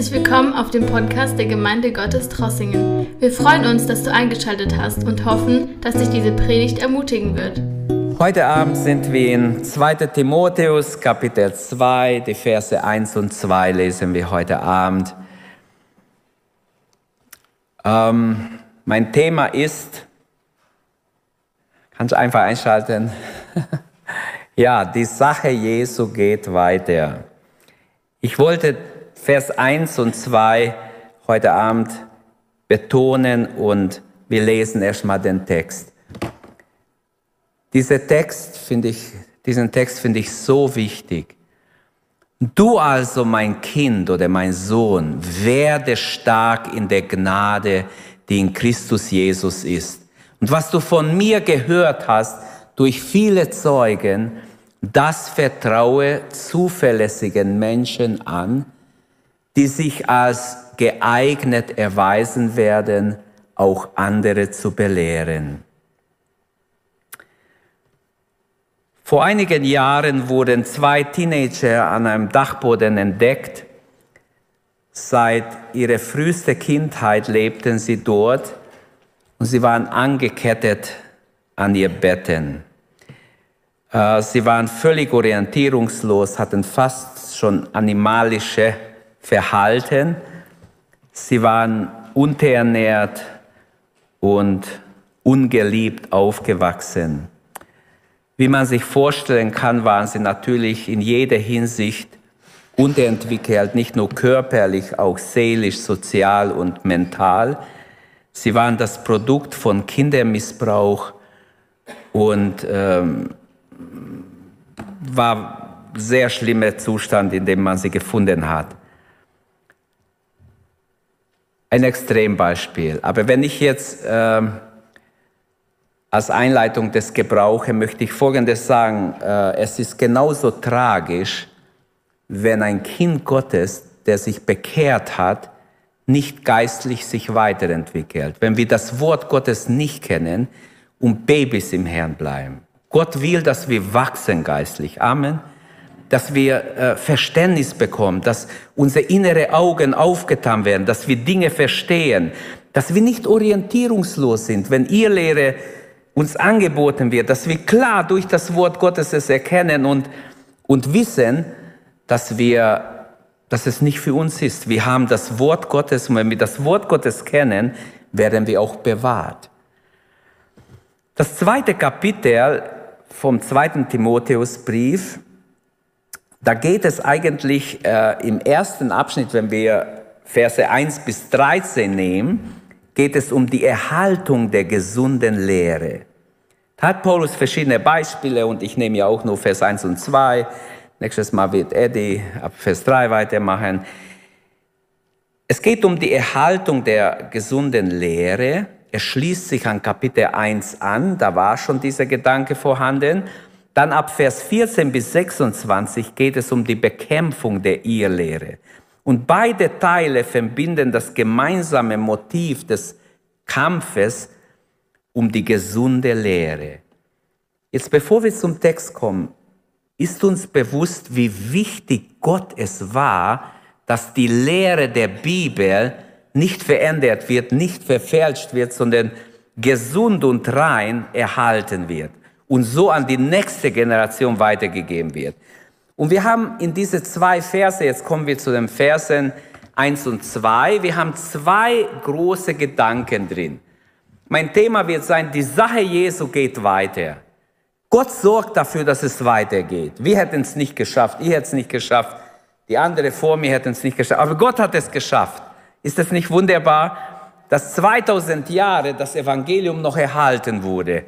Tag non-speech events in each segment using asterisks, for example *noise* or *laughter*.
Herzlich willkommen auf dem Podcast der Gemeinde Gottes Trossingen. Wir freuen uns, dass du eingeschaltet hast und hoffen, dass dich diese Predigt ermutigen wird. Heute Abend sind wir in 2. Timotheus, Kapitel 2, die Verse 1 und 2 lesen wir heute Abend. Ähm, mein Thema ist, kannst du einfach einschalten? *laughs* ja, die Sache Jesu geht weiter. Ich wollte Vers 1 und 2 heute Abend betonen und wir lesen erstmal den Text. Dieser Text finde ich, diesen Text finde ich so wichtig. Du also, mein Kind oder mein Sohn, werde stark in der Gnade, die in Christus Jesus ist. Und was du von mir gehört hast durch viele Zeugen, das vertraue zuverlässigen Menschen an, die sich als geeignet erweisen werden, auch andere zu belehren. Vor einigen Jahren wurden zwei Teenager an einem Dachboden entdeckt. Seit ihrer frühesten Kindheit lebten sie dort und sie waren angekettet an ihr Betten. Äh, sie waren völlig orientierungslos, hatten fast schon animalische Verhalten. Sie waren unterernährt und ungeliebt aufgewachsen. Wie man sich vorstellen kann, waren sie natürlich in jeder Hinsicht unterentwickelt, nicht nur körperlich, auch seelisch, sozial und mental. Sie waren das Produkt von Kindermissbrauch und ähm, war sehr schlimmer Zustand, in dem man sie gefunden hat. Ein Extrembeispiel. Aber wenn ich jetzt äh, als Einleitung des Gebrauche möchte ich Folgendes sagen. Äh, es ist genauso tragisch, wenn ein Kind Gottes, der sich bekehrt hat, nicht geistlich sich weiterentwickelt. Wenn wir das Wort Gottes nicht kennen und Babys im Herrn bleiben. Gott will, dass wir wachsen geistlich. Amen dass wir äh, Verständnis bekommen, dass unsere innere Augen aufgetan werden, dass wir Dinge verstehen, dass wir nicht orientierungslos sind, wenn ihr Lehre uns angeboten wird, dass wir klar durch das Wort Gottes es erkennen und, und wissen, dass wir, dass es nicht für uns ist. Wir haben das Wort Gottes und wenn wir das Wort Gottes kennen, werden wir auch bewahrt. Das zweite Kapitel vom zweiten Timotheusbrief da geht es eigentlich äh, im ersten Abschnitt, wenn wir Verse 1 bis 13 nehmen, geht es um die Erhaltung der gesunden Lehre. Da hat Paulus verschiedene Beispiele und ich nehme ja auch nur Vers 1 und 2. Nächstes Mal wird Eddie ab Vers 3 weitermachen. Es geht um die Erhaltung der gesunden Lehre. Er schließt sich an Kapitel 1 an, da war schon dieser Gedanke vorhanden. Dann ab Vers 14 bis 26 geht es um die Bekämpfung der Irrlehre. Und beide Teile verbinden das gemeinsame Motiv des Kampfes um die gesunde Lehre. Jetzt bevor wir zum Text kommen, ist uns bewusst, wie wichtig Gott es war, dass die Lehre der Bibel nicht verändert wird, nicht verfälscht wird, sondern gesund und rein erhalten wird und so an die nächste Generation weitergegeben wird. Und wir haben in diese zwei Verse, jetzt kommen wir zu den Versen 1 und 2, wir haben zwei große Gedanken drin. Mein Thema wird sein, die Sache Jesu geht weiter. Gott sorgt dafür, dass es weitergeht. Wir hätten es nicht geschafft, ihr hättet es nicht geschafft, die andere vor mir hätten es nicht geschafft, aber Gott hat es geschafft. Ist es nicht wunderbar, dass 2000 Jahre das Evangelium noch erhalten wurde?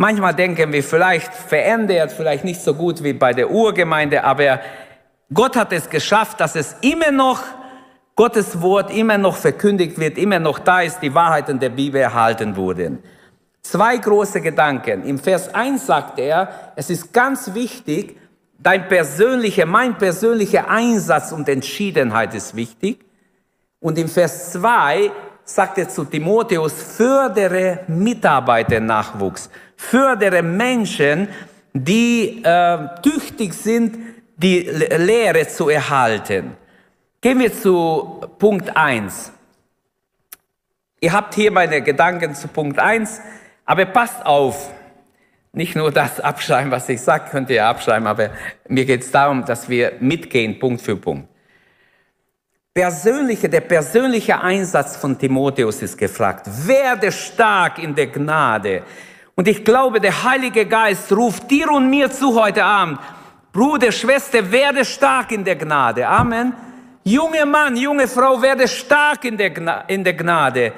Manchmal denken wir vielleicht verändert, vielleicht nicht so gut wie bei der Urgemeinde, aber Gott hat es geschafft, dass es immer noch Gottes Wort immer noch verkündigt wird, immer noch da ist, die Wahrheiten der Bibel erhalten wurden. Zwei große Gedanken. Im Vers 1 sagt er, es ist ganz wichtig, dein persönlicher, mein persönlicher Einsatz und Entschiedenheit ist wichtig. Und im Vers 2 sagt er zu Timotheus, fördere Mitarbeiternachwuchs, fördere Menschen, die äh, tüchtig sind, die Lehre zu erhalten. Gehen wir zu Punkt 1. Ihr habt hier meine Gedanken zu Punkt 1, aber passt auf. Nicht nur das abschreiben, was ich sage, könnt ihr abschreiben, aber mir geht es darum, dass wir mitgehen, Punkt für Punkt. Persönliche, der persönliche Einsatz von Timotheus ist gefragt. Werde stark in der Gnade. Und ich glaube, der Heilige Geist ruft dir und mir zu heute Abend. Bruder, Schwester, werde stark in der Gnade. Amen. Junge Mann, junge Frau, werde stark in der, Gna in der Gnade.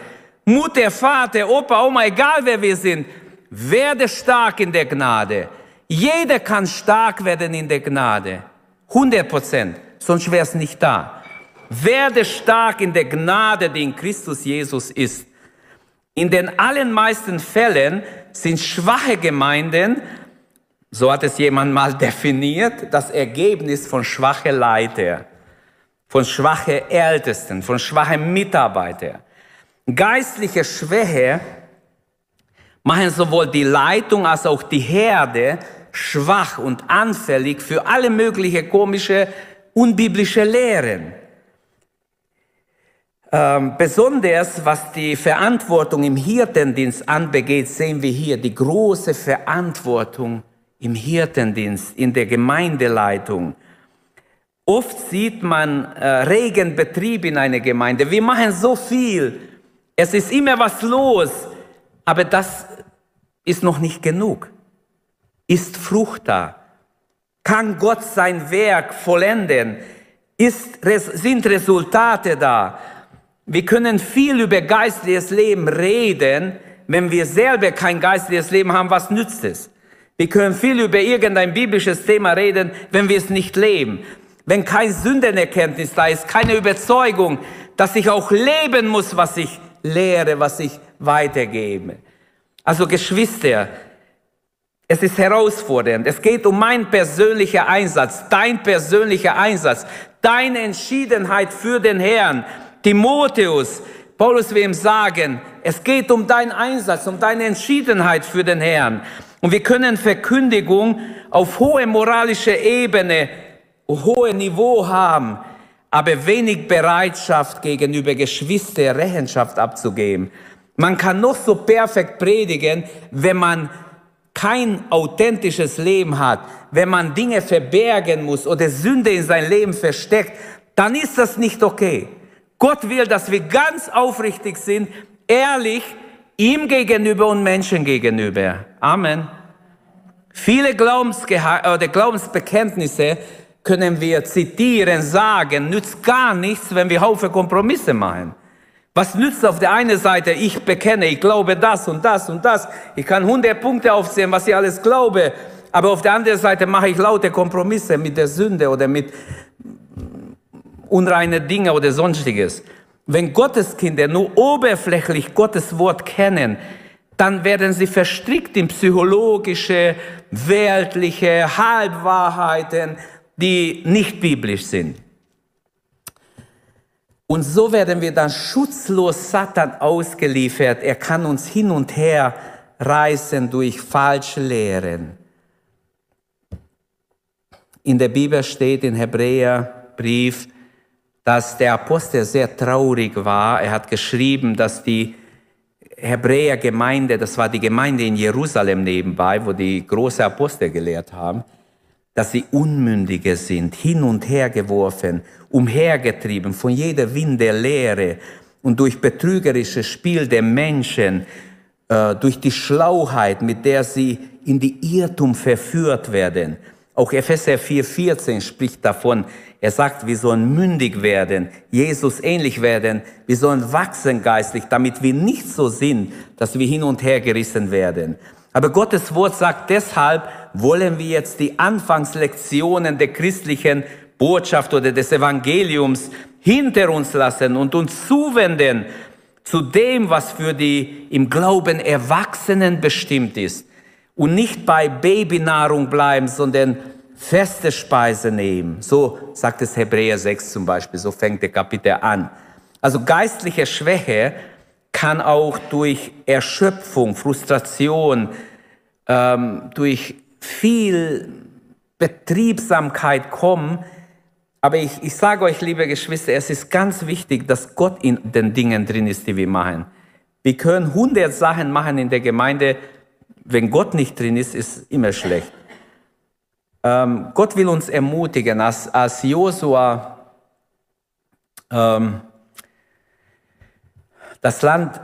Mutter, Vater, Opa, Oma, egal wer wir sind, werde stark in der Gnade. Jeder kann stark werden in der Gnade. 100 Prozent, sonst wäre es nicht da. Werde stark in der Gnade, die in Christus Jesus ist. In den allermeisten Fällen sind schwache Gemeinden, so hat es jemand mal *laughs* definiert, das Ergebnis von schwachen Leiter, von schwachen Ältesten, von schwachen Mitarbeitern. Geistliche Schwäche machen sowohl die Leitung als auch die Herde schwach und anfällig für alle möglichen komische, unbiblische Lehren. Ähm, besonders was die Verantwortung im Hirtendienst anbegeht, sehen wir hier die große Verantwortung im Hirtendienst, in der Gemeindeleitung. Oft sieht man äh, regen Betrieb in einer Gemeinde. Wir machen so viel. Es ist immer was los. Aber das ist noch nicht genug. Ist Frucht da? Kann Gott sein Werk vollenden? Ist, sind Resultate da? Wir können viel über geistliches Leben reden, wenn wir selber kein geistliches Leben haben, was nützt es? Wir können viel über irgendein biblisches Thema reden, wenn wir es nicht leben. Wenn kein Sündenerkenntnis da ist, keine Überzeugung, dass ich auch leben muss, was ich lehre, was ich weitergebe. Also Geschwister, es ist herausfordernd. Es geht um meinen persönlichen Einsatz, dein persönlicher Einsatz, deine Entschiedenheit für den Herrn. Timotheus, Paulus will ihm sagen, es geht um deinen Einsatz, um deine Entschiedenheit für den Herrn. Und wir können Verkündigung auf hohe moralische Ebene, hohe Niveau haben, aber wenig Bereitschaft gegenüber Geschwister Rechenschaft abzugeben. Man kann noch so perfekt predigen, wenn man kein authentisches Leben hat, wenn man Dinge verbergen muss oder Sünde in sein Leben versteckt, dann ist das nicht okay. Gott will, dass wir ganz aufrichtig sind, ehrlich ihm gegenüber und Menschen gegenüber. Amen. Viele Glaubensgeha oder Glaubensbekenntnisse können wir zitieren, sagen, nützt gar nichts, wenn wir Haufe Kompromisse machen. Was nützt auf der einen Seite, ich bekenne, ich glaube das und das und das. Ich kann 100 Punkte aufzählen, was ich alles glaube. Aber auf der anderen Seite mache ich laute Kompromisse mit der Sünde oder mit unreine Dinge oder sonstiges. Wenn Gotteskinder nur oberflächlich Gottes Wort kennen, dann werden sie verstrickt in psychologische, weltliche Halbwahrheiten, die nicht biblisch sind. Und so werden wir dann schutzlos Satan ausgeliefert. Er kann uns hin und her reißen durch falsche Lehren. In der Bibel steht in Hebräerbrief, dass der Apostel sehr traurig war. Er hat geschrieben, dass die Hebräergemeinde, das war die Gemeinde in Jerusalem nebenbei, wo die große Apostel gelehrt haben, dass sie Unmündige sind, hin und her geworfen, umhergetrieben von jeder Wind der Lehre und durch betrügerisches Spiel der Menschen, äh, durch die Schlauheit, mit der sie in die Irrtum verführt werden. Auch Epheser 4,14 spricht davon. Er sagt, wir sollen mündig werden, Jesus ähnlich werden, wir sollen wachsen geistlich, damit wir nicht so sind, dass wir hin und her gerissen werden. Aber Gottes Wort sagt deshalb, wollen wir jetzt die Anfangslektionen der christlichen Botschaft oder des Evangeliums hinter uns lassen und uns zuwenden zu dem, was für die im Glauben Erwachsenen bestimmt ist und nicht bei Babynahrung bleiben, sondern feste Speise nehmen. So sagt es Hebräer 6 zum Beispiel, so fängt der Kapitel an. Also geistliche Schwäche kann auch durch Erschöpfung, Frustration, ähm, durch viel Betriebsamkeit kommen, Aber ich, ich sage euch, liebe Geschwister, es ist ganz wichtig, dass Gott in den Dingen drin ist, die wir machen. Wir können hundert Sachen machen in der Gemeinde. Wenn Gott nicht drin ist, ist immer schlecht. Ähm, Gott will uns ermutigen, als, als Josua ähm, das Land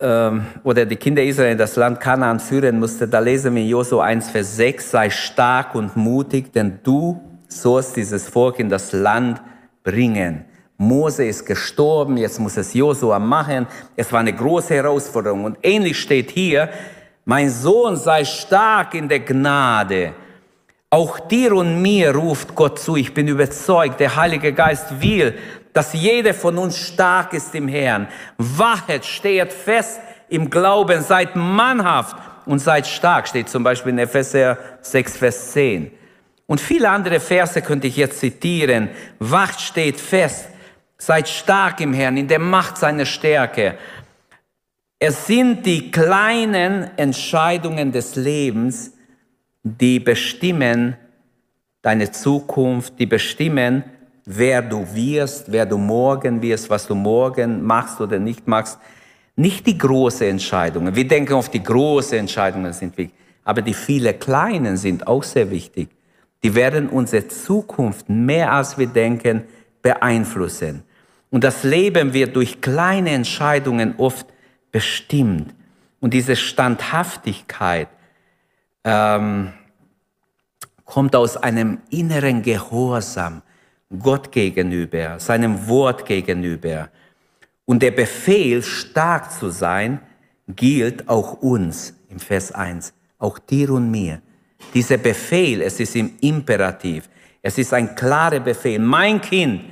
ähm, oder die Kinder Israel das Land Kanaan führen musste, da lesen wir in Josua 1, Vers 6, sei stark und mutig, denn du sollst dieses Volk in das Land bringen. Mose ist gestorben, jetzt muss es Josua machen. Es war eine große Herausforderung. Und ähnlich steht hier, mein Sohn sei stark in der Gnade. Auch dir und mir ruft Gott zu. Ich bin überzeugt, der Heilige Geist will, dass jeder von uns stark ist im Herrn. Wachet, steht fest im Glauben, seid mannhaft und seid stark, steht zum Beispiel in Epheser 6, Vers 10. Und viele andere Verse könnte ich jetzt zitieren. Wacht steht fest. Seid stark im Herrn, in der Macht seiner Stärke. Es sind die kleinen Entscheidungen des Lebens, die bestimmen deine Zukunft, die bestimmen, wer du wirst, wer du morgen wirst, was du morgen machst oder nicht machst. Nicht die großen Entscheidungen. Wir denken auf die großen Entscheidungen sind wichtig, aber die vielen kleinen sind auch sehr wichtig die werden unsere Zukunft mehr als wir denken beeinflussen. Und das Leben wird durch kleine Entscheidungen oft bestimmt. Und diese Standhaftigkeit ähm, kommt aus einem inneren Gehorsam Gott gegenüber, seinem Wort gegenüber. Und der Befehl, stark zu sein, gilt auch uns im Vers 1, auch dir und mir. Dieser Befehl, es ist im Imperativ. Es ist ein klarer Befehl. Mein Kind,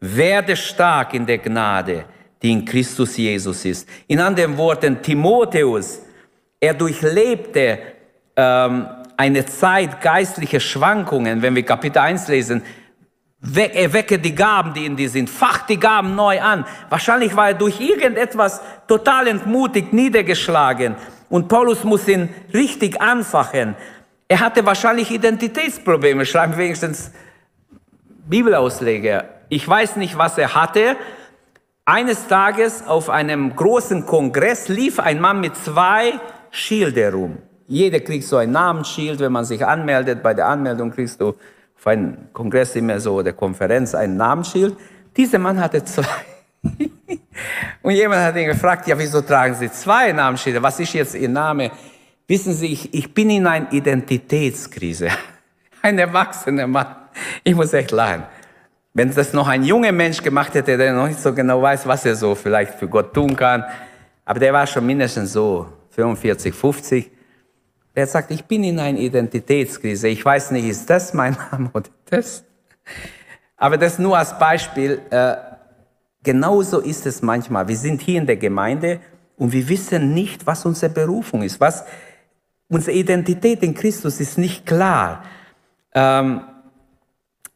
werde stark in der Gnade, die in Christus Jesus ist. In anderen Worten, Timotheus, er durchlebte ähm, eine Zeit geistlicher Schwankungen, wenn wir Kapitel 1 lesen. Er wecke die Gaben, die in dir sind, fach die Gaben neu an. Wahrscheinlich war er durch irgendetwas total entmutigt, niedergeschlagen. Und Paulus muss ihn richtig anfachen. Er hatte wahrscheinlich Identitätsprobleme, schreiben wenigstens Bibelausleger. Ich weiß nicht, was er hatte. Eines Tages auf einem großen Kongress lief ein Mann mit zwei Schilder rum. Jeder kriegt so ein Namensschild, wenn man sich anmeldet. Bei der Anmeldung kriegst du auf einem Kongress immer so oder Konferenz ein Namensschild. Dieser Mann hatte zwei. *laughs* Und jemand hat ihn gefragt, ja, wieso tragen Sie zwei Namensschilder? Was ist jetzt Ihr Name? Wissen Sie, ich, ich bin in einer Identitätskrise. *laughs* Ein erwachsener Mann. Ich muss echt lachen. Wenn das noch ein junger Mensch gemacht hätte, der noch nicht so genau weiß, was er so vielleicht für Gott tun kann. Aber der war schon mindestens so 45, 50. Der sagt, ich bin in einer Identitätskrise. Ich weiß nicht, ist das mein *laughs* Name oder das? Aber das nur als Beispiel. Äh, genauso ist es manchmal. Wir sind hier in der Gemeinde und wir wissen nicht, was unsere Berufung ist. Was, Unsere Identität in Christus ist nicht klar. Ähm,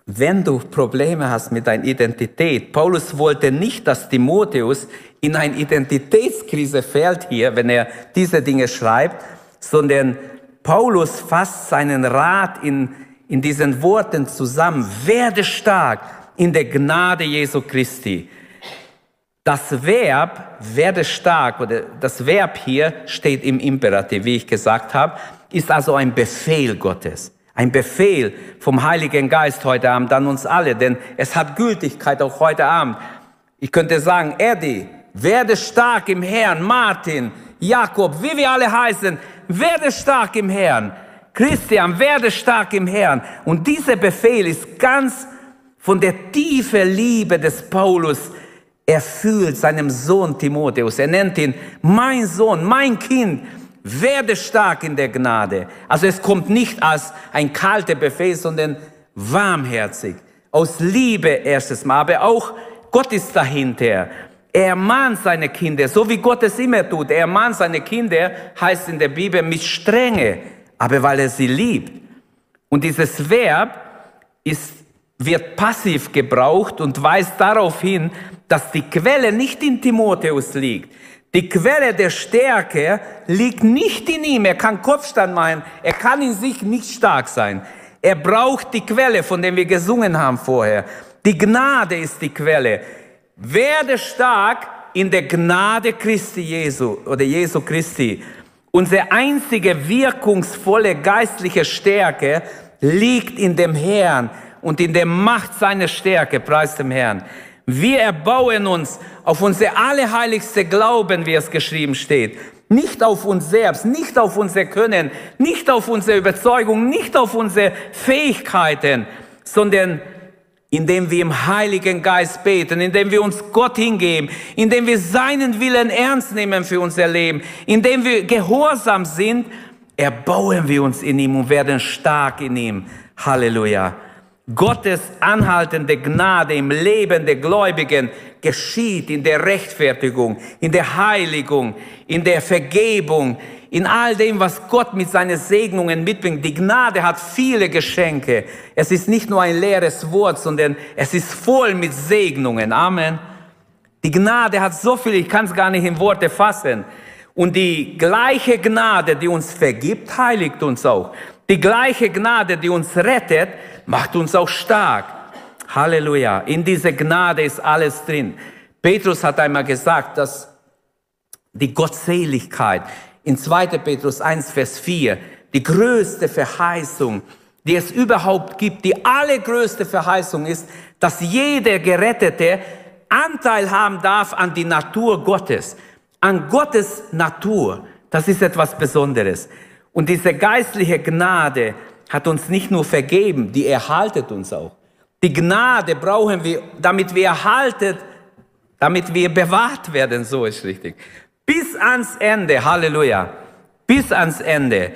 wenn du Probleme hast mit deiner Identität, Paulus wollte nicht, dass Timotheus in eine Identitätskrise fällt hier, wenn er diese Dinge schreibt, sondern Paulus fasst seinen Rat in, in diesen Worten zusammen. Werde stark in der Gnade Jesu Christi. Das Verb werde stark oder das Verb hier steht im Imperativ, wie ich gesagt habe, ist also ein Befehl Gottes. Ein Befehl vom Heiligen Geist heute Abend an uns alle, denn es hat Gültigkeit auch heute Abend. Ich könnte sagen, Eddie, werde stark im Herrn, Martin, Jakob, wie wir alle heißen, werde stark im Herrn. Christian, werde stark im Herrn. Und dieser Befehl ist ganz von der tiefen Liebe des Paulus er fühlt seinem Sohn Timotheus. Er nennt ihn mein Sohn, mein Kind. Werde stark in der Gnade. Also es kommt nicht als ein kalter Befehl, sondern warmherzig. Aus Liebe erstes Mal. Aber auch Gott ist dahinter. Er mahnt seine Kinder, so wie Gott es immer tut. Er mahnt seine Kinder, heißt in der Bibel, mit Strenge, aber weil er sie liebt. Und dieses Verb ist, wird passiv gebraucht und weist darauf hin, dass die Quelle nicht in Timotheus liegt. Die Quelle der Stärke liegt nicht in ihm. Er kann Kopfstand machen. Er kann in sich nicht stark sein. Er braucht die Quelle, von der wir gesungen haben vorher. Die Gnade ist die Quelle. Werde stark in der Gnade Christi Jesu oder Jesu Christi. Unsere einzige wirkungsvolle geistliche Stärke liegt in dem Herrn und in der Macht seiner Stärke, preis dem Herrn. Wir erbauen uns auf unser allerheiligste Glauben, wie es geschrieben steht. Nicht auf uns selbst, nicht auf unser Können, nicht auf unsere Überzeugung, nicht auf unsere Fähigkeiten, sondern indem wir im Heiligen Geist beten, indem wir uns Gott hingeben, indem wir seinen Willen ernst nehmen für unser Leben, indem wir gehorsam sind, erbauen wir uns in ihm und werden stark in ihm. Halleluja. Gottes anhaltende Gnade im Leben der Gläubigen geschieht in der Rechtfertigung, in der Heiligung, in der Vergebung, in all dem, was Gott mit seinen Segnungen mitbringt. Die Gnade hat viele Geschenke. Es ist nicht nur ein leeres Wort, sondern es ist voll mit Segnungen. Amen. Die Gnade hat so viel, ich kann es gar nicht in Worte fassen. Und die gleiche Gnade, die uns vergibt, heiligt uns auch. Die gleiche Gnade, die uns rettet, macht uns auch stark. Halleluja. In dieser Gnade ist alles drin. Petrus hat einmal gesagt, dass die Gottseligkeit in 2. Petrus 1, Vers 4, die größte Verheißung, die es überhaupt gibt, die allergrößte Verheißung ist, dass jeder Gerettete Anteil haben darf an die Natur Gottes, an Gottes Natur. Das ist etwas Besonderes. Und diese geistliche Gnade hat uns nicht nur vergeben, die erhaltet uns auch. Die Gnade brauchen wir, damit wir erhaltet, damit wir bewahrt werden, so ist richtig. Bis ans Ende, Halleluja, bis ans Ende.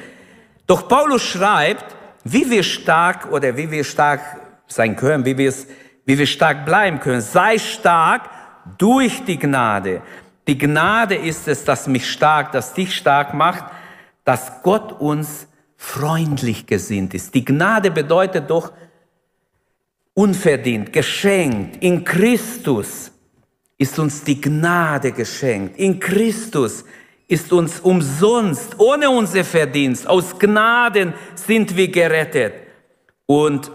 Doch Paulus schreibt, wie wir stark oder wie wir stark sein können, wie, wie wir stark bleiben können. Sei stark durch die Gnade. Die Gnade ist es, das mich stark, das dich stark macht dass Gott uns freundlich gesinnt ist. Die Gnade bedeutet doch unverdient, geschenkt. In Christus ist uns die Gnade geschenkt. In Christus ist uns umsonst, ohne unser Verdienst, aus Gnaden sind wir gerettet. Und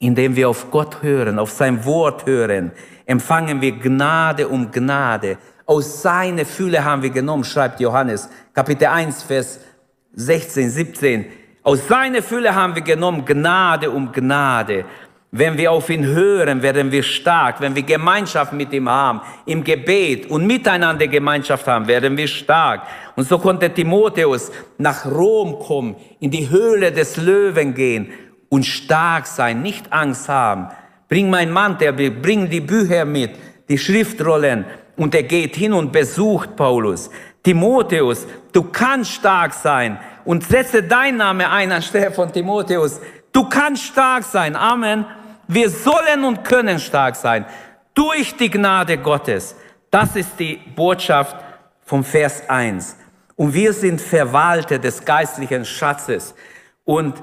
indem wir auf Gott hören, auf sein Wort hören, empfangen wir Gnade um Gnade. Aus seiner Fülle haben wir genommen, schreibt Johannes, Kapitel 1, Vers 16, 17. Aus seiner Fülle haben wir genommen Gnade um Gnade. Wenn wir auf ihn hören, werden wir stark. Wenn wir Gemeinschaft mit ihm haben, im Gebet und miteinander Gemeinschaft haben, werden wir stark. Und so konnte Timotheus nach Rom kommen, in die Höhle des Löwen gehen und stark sein, nicht Angst haben. Bring mein Mantel, bring die Bücher mit, die Schriftrollen, und er geht hin und besucht Paulus. Timotheus, du kannst stark sein und setze dein Name ein anstelle von Timotheus. Du kannst stark sein. Amen. Wir sollen und können stark sein. Durch die Gnade Gottes. Das ist die Botschaft vom Vers 1. Und wir sind Verwalter des geistlichen Schatzes und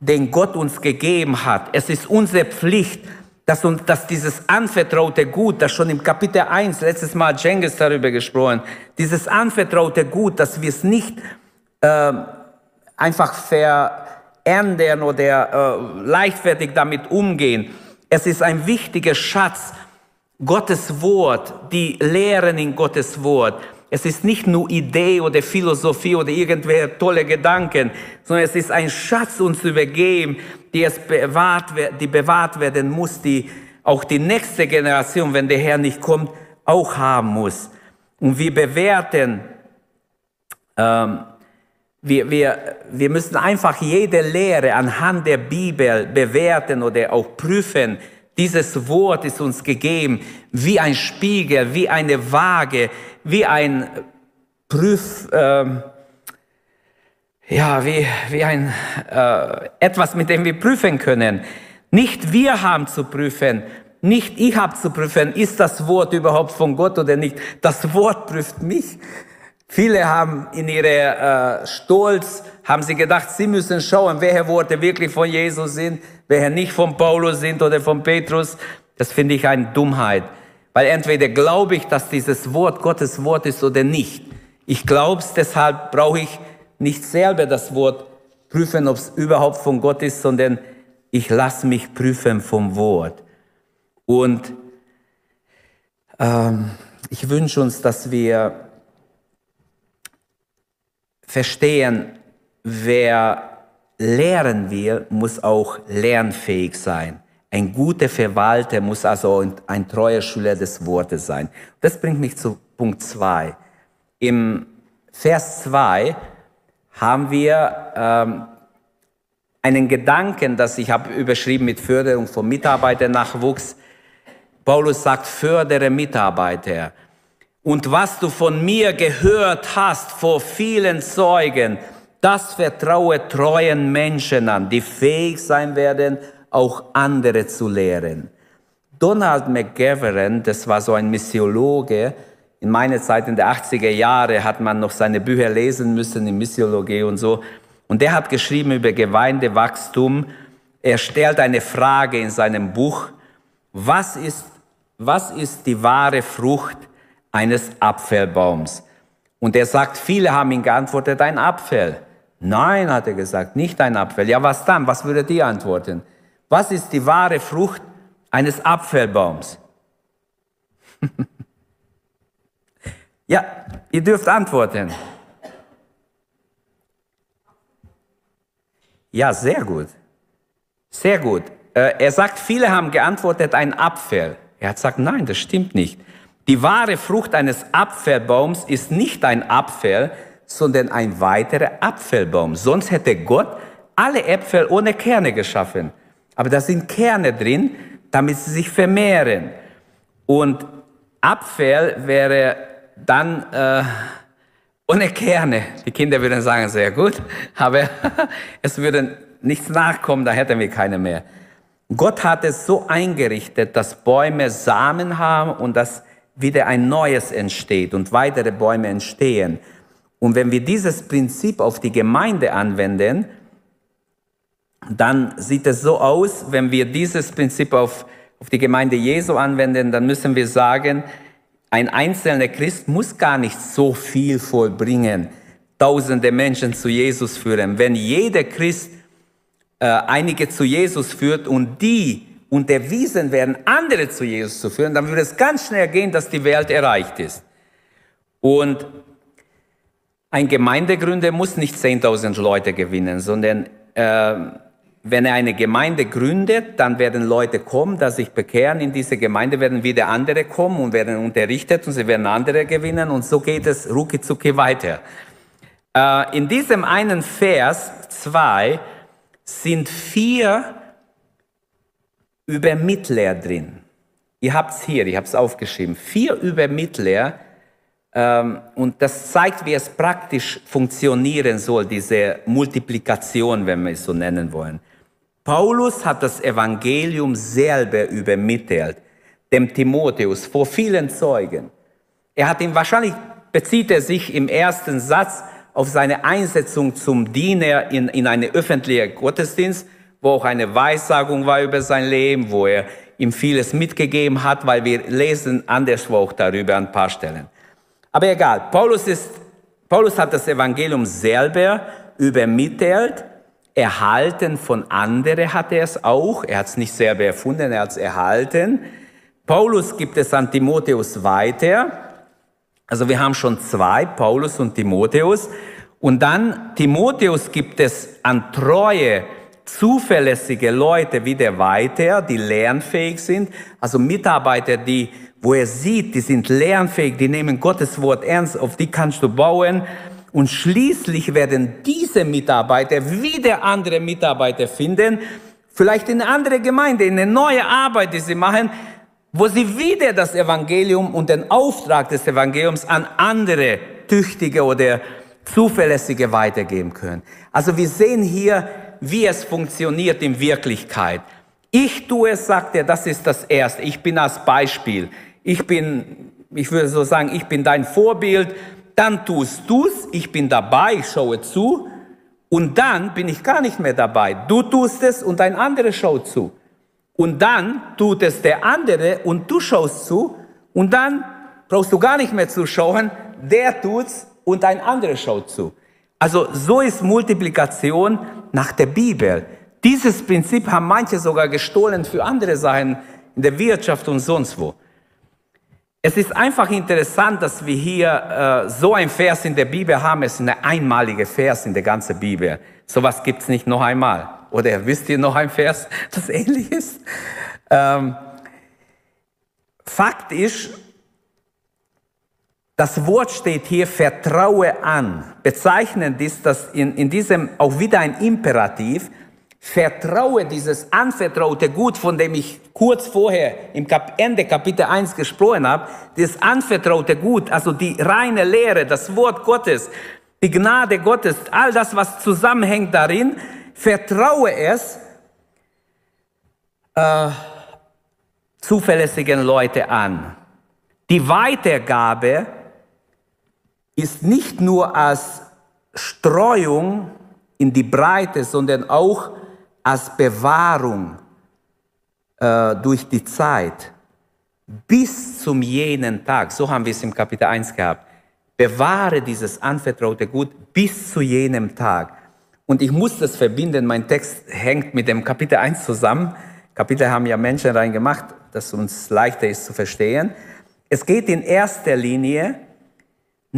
den Gott uns gegeben hat. Es ist unsere Pflicht, dass, uns, dass dieses anvertraute Gut, das schon im Kapitel 1, letztes Mal Cengiz darüber gesprochen, dieses anvertraute Gut, dass wir es nicht äh, einfach verändern oder äh, leichtfertig damit umgehen. Es ist ein wichtiger Schatz, Gottes Wort, die Lehren in Gottes Wort. Es ist nicht nur Idee oder Philosophie oder irgendwelche tolle Gedanken, sondern es ist ein Schatz uns übergeben, die, es bewahrt, die bewahrt werden muss, die auch die nächste Generation, wenn der Herr nicht kommt, auch haben muss. Und wir bewerten, ähm, wir, wir, wir müssen einfach jede Lehre anhand der Bibel bewerten oder auch prüfen. Dieses Wort ist uns gegeben wie ein Spiegel, wie eine Waage, wie ein Prüf, ähm, ja, wie, wie ein, äh, etwas, mit dem wir prüfen können. Nicht wir haben zu prüfen, nicht ich habe zu prüfen, ist das Wort überhaupt von Gott oder nicht. Das Wort prüft mich. Viele haben in ihrer äh, Stolz, haben sie gedacht, sie müssen schauen, welche Worte wirklich von Jesus sind, welche nicht von Paulus sind oder von Petrus. Das finde ich eine Dummheit. Weil entweder glaube ich, dass dieses Wort Gottes Wort ist oder nicht. Ich glaube es, deshalb brauche ich nicht selber das Wort prüfen, ob es überhaupt von Gott ist, sondern ich lasse mich prüfen vom Wort. Und ähm, ich wünsche uns, dass wir verstehen, wer lehren will, muss auch lernfähig sein. Ein guter Verwalter muss also ein treuer Schüler des Wortes sein. Das bringt mich zu Punkt zwei. Im Vers zwei haben wir ähm, einen Gedanken, das ich habe überschrieben mit Förderung von Mitarbeiternachwuchs. Paulus sagt, fördere Mitarbeiter. Und was du von mir gehört hast vor vielen Zeugen, das vertraue treuen Menschen an, die fähig sein werden, auch andere zu lehren. Donald McGavran, das war so ein Missiologe, in meiner Zeit in der 80er Jahre hat man noch seine Bücher lesen müssen in Missiologie und so. Und der hat geschrieben über Gemeindewachstum. Er stellt eine Frage in seinem Buch. Was ist, was ist die wahre Frucht eines Apfelbaums? Und er sagt, viele haben ihm geantwortet, ein Apfel. Nein, hat er gesagt, nicht ein Apfel. Ja, was dann? Was würde die antworten? Was ist die wahre Frucht eines Apfelbaums? *laughs* ja, ihr dürft antworten. Ja, sehr gut. Sehr gut. Äh, er sagt, viele haben geantwortet, ein Apfel. Er hat gesagt, nein, das stimmt nicht. Die wahre Frucht eines Apfelbaums ist nicht ein Apfel, sondern ein weiterer Apfelbaum. Sonst hätte Gott alle Äpfel ohne Kerne geschaffen. Aber da sind Kerne drin, damit sie sich vermehren. Und Apfel wäre dann äh, ohne Kerne. Die Kinder würden sagen, sehr gut, *laughs* aber *laughs* es würde nichts nachkommen, da hätten wir keine mehr. Gott hat es so eingerichtet, dass Bäume Samen haben und dass wieder ein neues entsteht und weitere Bäume entstehen. Und wenn wir dieses Prinzip auf die Gemeinde anwenden, dann sieht es so aus, wenn wir dieses Prinzip auf, auf die Gemeinde Jesu anwenden, dann müssen wir sagen, ein einzelner Christ muss gar nicht so viel vollbringen, tausende Menschen zu Jesus führen. Wenn jeder Christ äh, einige zu Jesus führt und die unterwiesen werden, andere zu Jesus zu führen, dann würde es ganz schnell gehen, dass die Welt erreicht ist. Und ein Gemeindegründer muss nicht 10.000 Leute gewinnen, sondern äh, wenn er eine Gemeinde gründet, dann werden Leute kommen, die sich bekehren. In diese Gemeinde werden wieder andere kommen und werden unterrichtet und sie werden andere gewinnen und so geht es rucki zucki weiter. Äh, in diesem einen Vers zwei sind vier Übermittler drin. Ihr habt es hier, ich habe es aufgeschrieben. Vier Übermittler ähm, und das zeigt, wie es praktisch funktionieren soll, diese Multiplikation, wenn wir es so nennen wollen. Paulus hat das Evangelium selber übermittelt, dem Timotheus, vor vielen Zeugen. Er hat ihn wahrscheinlich, bezieht er sich im ersten Satz auf seine Einsetzung zum Diener in, in eine öffentliche Gottesdienst, wo auch eine Weissagung war über sein Leben, wo er ihm vieles mitgegeben hat, weil wir lesen anderswo auch darüber an ein paar Stellen. Aber egal, Paulus, ist, Paulus hat das Evangelium selber übermittelt Erhalten von anderen hat er es auch. Er hat es nicht selber erfunden, er hat es erhalten. Paulus gibt es an Timotheus weiter. Also wir haben schon zwei, Paulus und Timotheus. Und dann Timotheus gibt es an treue, zuverlässige Leute wieder weiter, die lernfähig sind. Also Mitarbeiter, die, wo er sieht, die sind lernfähig, die nehmen Gottes Wort ernst, auf die kannst du bauen. Und schließlich werden diese Mitarbeiter wieder andere Mitarbeiter finden, vielleicht in eine andere Gemeinde, in eine neue Arbeit, die sie machen, wo sie wieder das Evangelium und den Auftrag des Evangeliums an andere Tüchtige oder Zuverlässige weitergeben können. Also wir sehen hier, wie es funktioniert in Wirklichkeit. Ich tue es, sagt er, das ist das Erste. Ich bin als Beispiel. Ich bin, ich würde so sagen, ich bin dein Vorbild dann tust du's, ich bin dabei, ich schaue zu und dann bin ich gar nicht mehr dabei. Du tust es und ein anderer schaut zu. Und dann tut es der andere und du schaust zu und dann brauchst du gar nicht mehr zu schauen, der tut's und ein anderer schaut zu. Also so ist Multiplikation nach der Bibel. Dieses Prinzip haben manche sogar gestohlen für andere Sachen in der Wirtschaft und sonst wo. Es ist einfach interessant, dass wir hier äh, so ein Vers in der Bibel haben. Es ist eine einmalige Vers in der ganzen Bibel. Sowas gibt es nicht noch einmal. Oder wisst ihr noch ein Vers, *laughs* das ähnlich ist? Ähm, Fakt ist, das Wort steht hier, vertraue an. Bezeichnend ist, dass in, in diesem auch wieder ein Imperativ, vertraue dieses anvertraute Gut, von dem ich kurz vorher im Kap Ende Kapitel 1 gesprochen habe, dieses anvertraute Gut, also die reine Lehre, das Wort Gottes, die Gnade Gottes, all das, was zusammenhängt darin, vertraue es äh, zuverlässigen Leute an. Die Weitergabe ist nicht nur als Streuung in die Breite, sondern auch als Bewahrung äh, durch die Zeit bis zum jenen Tag. So haben wir es im Kapitel 1 gehabt. Bewahre dieses anvertraute Gut bis zu jenem Tag. Und ich muss das verbinden, mein Text hängt mit dem Kapitel 1 zusammen. Kapitel haben ja Menschen reingemacht, dass uns leichter ist zu verstehen. Es geht in erster Linie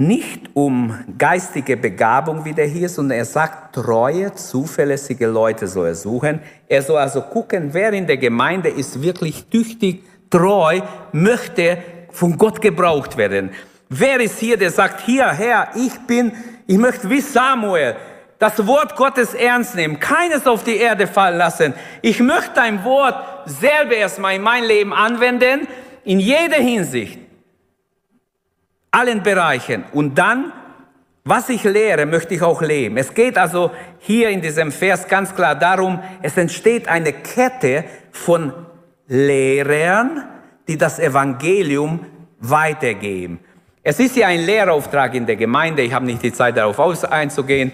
nicht um geistige Begabung, wie der hier, sondern er sagt, treue, zuverlässige Leute soll er suchen. Er soll also gucken, wer in der Gemeinde ist wirklich tüchtig, treu, möchte von Gott gebraucht werden. Wer ist hier, der sagt, hier, Herr, ich bin, ich möchte wie Samuel das Wort Gottes ernst nehmen, keines auf die Erde fallen lassen. Ich möchte dein Wort selber erstmal in mein Leben anwenden, in jeder Hinsicht allen Bereichen. Und dann, was ich lehre, möchte ich auch leben. Es geht also hier in diesem Vers ganz klar darum, es entsteht eine Kette von Lehrern, die das Evangelium weitergeben. Es ist ja ein Lehrauftrag in der Gemeinde, ich habe nicht die Zeit darauf einzugehen.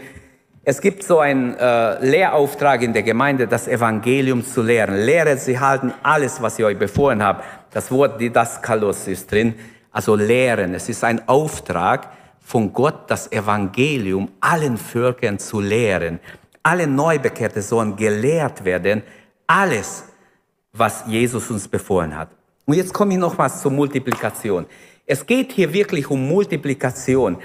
Es gibt so einen äh, Lehrauftrag in der Gemeinde, das Evangelium zu lehren. Lehre sie halten alles, was ich euch befohlen habe. Das Wort Didaskalos ist drin. Also lehren. Es ist ein Auftrag von Gott, das Evangelium allen Völkern zu lehren. Alle Neubekehrte sollen gelehrt werden. Alles, was Jesus uns befohlen hat. Und jetzt komme ich noch was zur Multiplikation. Es geht hier wirklich um Multiplikation.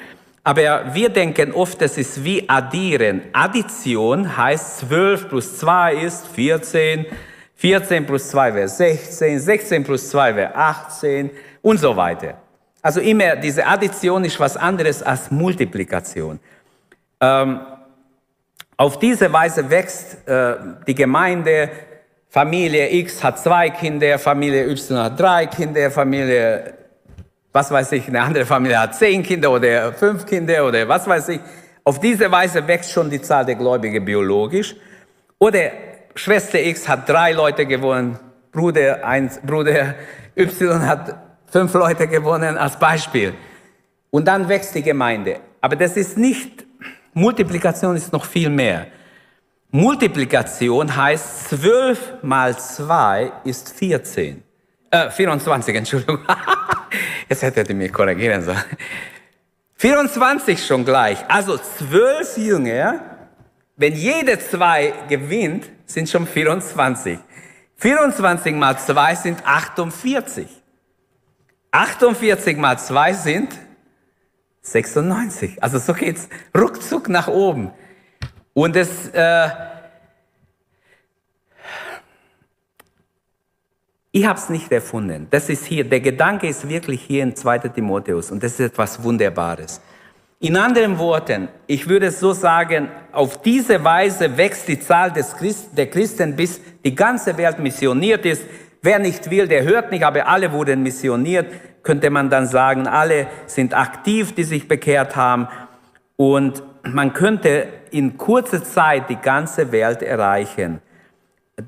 Aber wir denken oft, es ist wie addieren. Addition heißt 12 plus 2 ist 14, 14 plus 2 wäre 16, 16 plus 2 wäre 18 und so weiter. Also immer, diese Addition ist was anderes als Multiplikation. Ähm, auf diese Weise wächst äh, die Gemeinde. Familie X hat zwei Kinder, Familie Y hat drei Kinder, Familie, was weiß ich, eine andere Familie hat zehn Kinder oder fünf Kinder oder was weiß ich. Auf diese Weise wächst schon die Zahl der Gläubigen biologisch. Oder Schwester X hat drei Leute gewonnen, Bruder, eins, Bruder Y hat fünf Leute gewonnen als Beispiel. Und dann wächst die Gemeinde. Aber das ist nicht, Multiplikation ist noch viel mehr. Multiplikation heißt 12 mal 2 ist 14. Äh, 24, Entschuldigung. *laughs* Jetzt hättet ihr mich korrigieren sollen. 24 schon gleich. Also 12 Jünger, wenn jede zwei gewinnt, sind schon 24. 24 mal 2 sind 48. 48 mal 2 sind 96. Also so geht's ruckzuck nach oben. Und es, äh, ich habe es nicht erfunden. Das ist hier, der Gedanke ist wirklich hier in 2. Timotheus und das ist etwas Wunderbares. In anderen Worten, ich würde es so sagen, auf diese Weise wächst die Zahl des Christ, der Christen, bis die ganze Welt missioniert ist. Wer nicht will, der hört nicht, aber alle wurden missioniert, könnte man dann sagen, alle sind aktiv, die sich bekehrt haben. Und man könnte in kurzer Zeit die ganze Welt erreichen.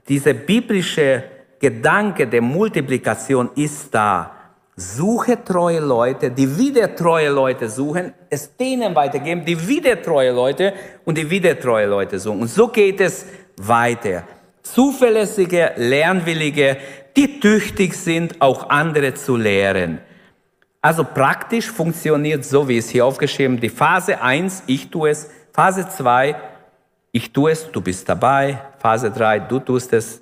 Dieser biblische Gedanke der Multiplikation ist da. Suche treue Leute, die wieder treue Leute suchen, es denen weitergeben, die wieder treue Leute und die wieder treue Leute suchen. Und so geht es weiter. Zuverlässige, lernwillige, die tüchtig sind, auch andere zu lehren. Also praktisch funktioniert so, wie es hier aufgeschrieben, die Phase 1, ich tue es, Phase 2, ich tue es, du bist dabei, Phase 3, du tust es,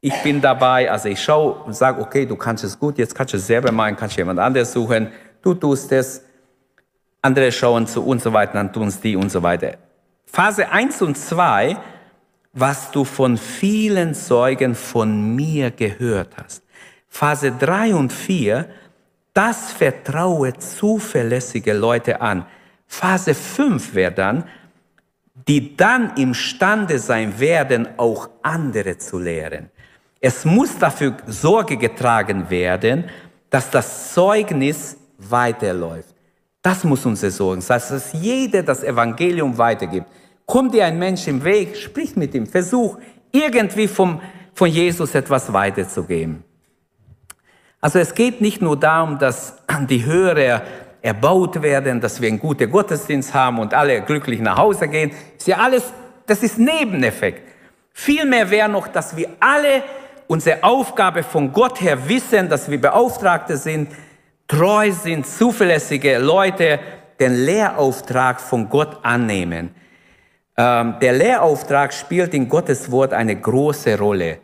ich bin dabei, also ich schaue und sage, okay, du kannst es gut, jetzt kannst du es selber machen, kannst jemand anderes suchen, du tust es, andere schauen zu und so weiter, dann tun es die und so weiter. Phase 1 und 2, was du von vielen Zeugen von mir gehört hast. Phase 3 und 4, das vertraue zuverlässige Leute an. Phase 5 wäre dann, die dann imstande sein werden, auch andere zu lehren. Es muss dafür Sorge getragen werden, dass das Zeugnis weiterläuft. Das muss unsere Sorge sein, dass jeder das Evangelium weitergibt. Kommt dir ein Mensch im Weg, sprich mit ihm, versuch irgendwie vom, von Jesus etwas weiterzugeben. Also es geht nicht nur darum, dass die Hörer erbaut werden, dass wir einen guten Gottesdienst haben und alle glücklich nach Hause gehen. Ist ja alles, das ist Nebeneffekt. Vielmehr wäre noch, dass wir alle unsere Aufgabe von Gott her wissen, dass wir Beauftragte sind, treu sind, zuverlässige Leute, den Lehrauftrag von Gott annehmen. Ähm, der Lehrauftrag spielt in Gottes Wort eine große Rolle.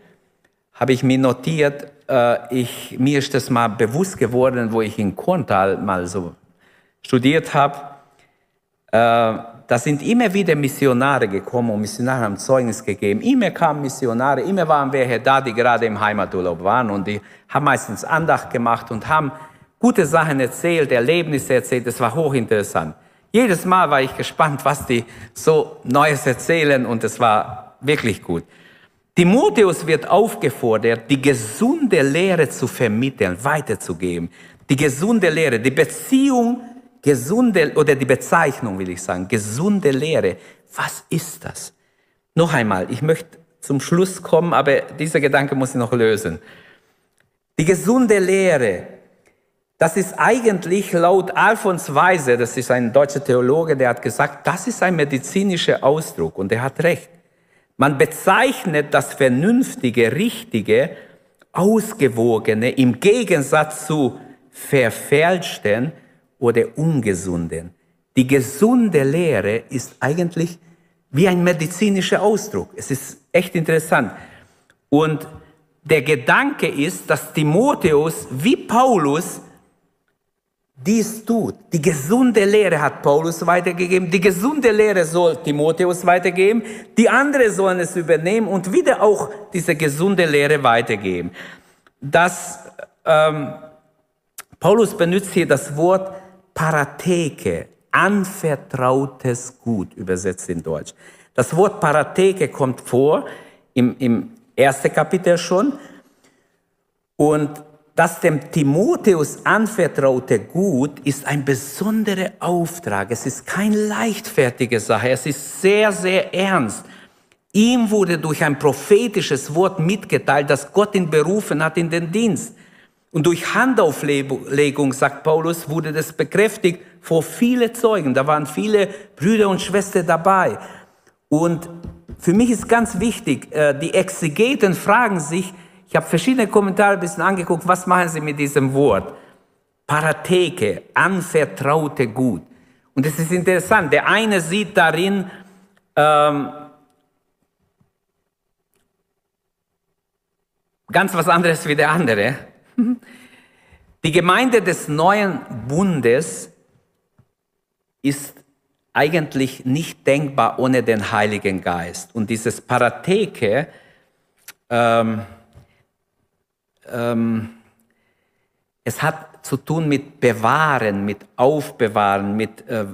Habe ich mir notiert, äh, ich, mir ist das mal bewusst geworden, wo ich in Korntal mal so studiert habe. Äh, da sind immer wieder Missionare gekommen und Missionare haben Zeugnis gegeben. Immer kamen Missionare, immer waren welche da, die gerade im Heimaturlaub waren und die haben meistens Andacht gemacht und haben gute Sachen erzählt, Erlebnisse erzählt. Das war hochinteressant. Jedes Mal war ich gespannt, was die so Neues erzählen und es war wirklich gut. Timotheus wird aufgefordert, die gesunde Lehre zu vermitteln, weiterzugeben. Die gesunde Lehre, die Beziehung Gesunde, oder die Bezeichnung will ich sagen, gesunde Lehre. Was ist das? Noch einmal, ich möchte zum Schluss kommen, aber dieser Gedanke muss ich noch lösen. Die gesunde Lehre, das ist eigentlich laut Alfons Weise, das ist ein deutscher Theologe, der hat gesagt, das ist ein medizinischer Ausdruck und er hat recht. Man bezeichnet das Vernünftige, Richtige, Ausgewogene im Gegensatz zu Verfälschten, oder ungesunden. Die gesunde Lehre ist eigentlich wie ein medizinischer Ausdruck. Es ist echt interessant. Und der Gedanke ist, dass Timotheus wie Paulus dies tut. Die gesunde Lehre hat Paulus weitergegeben, die gesunde Lehre soll Timotheus weitergeben, die anderen sollen es übernehmen und wieder auch diese gesunde Lehre weitergeben. Das, ähm, Paulus benutzt hier das Wort Paratheke, anvertrautes Gut, übersetzt in Deutsch. Das Wort Paratheke kommt vor im, im ersten Kapitel schon. Und das dem Timotheus anvertraute Gut ist ein besonderer Auftrag. Es ist keine leichtfertige Sache. Es ist sehr, sehr ernst. Ihm wurde durch ein prophetisches Wort mitgeteilt, dass Gott ihn berufen hat in den Dienst. Und durch Handauflegung, sagt Paulus, wurde das bekräftigt vor viele Zeugen. Da waren viele Brüder und Schwestern dabei. Und für mich ist ganz wichtig, äh, die Exegeten fragen sich, ich habe verschiedene Kommentare ein bisschen angeguckt, was machen sie mit diesem Wort? Paratheke, anvertraute Gut. Und es ist interessant, der eine sieht darin ähm, ganz was anderes wie der andere. *laughs* Die Gemeinde des neuen Bundes ist eigentlich nicht denkbar ohne den Heiligen Geist. Und dieses Paratheke, ähm, ähm, es hat zu tun mit Bewahren, mit Aufbewahren, mit äh,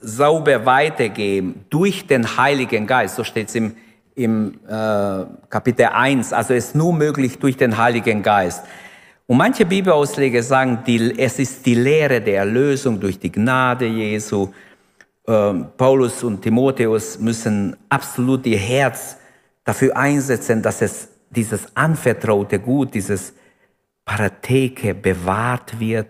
sauber weitergeben durch den Heiligen Geist. So steht es im, im äh, Kapitel 1. Also es ist nur möglich durch den Heiligen Geist. Und manche Bibelausleger sagen, die, es ist die Lehre der Erlösung durch die Gnade Jesu. Ähm, Paulus und Timotheus müssen absolut ihr Herz dafür einsetzen, dass es dieses anvertraute Gut, dieses Paratheke bewahrt wird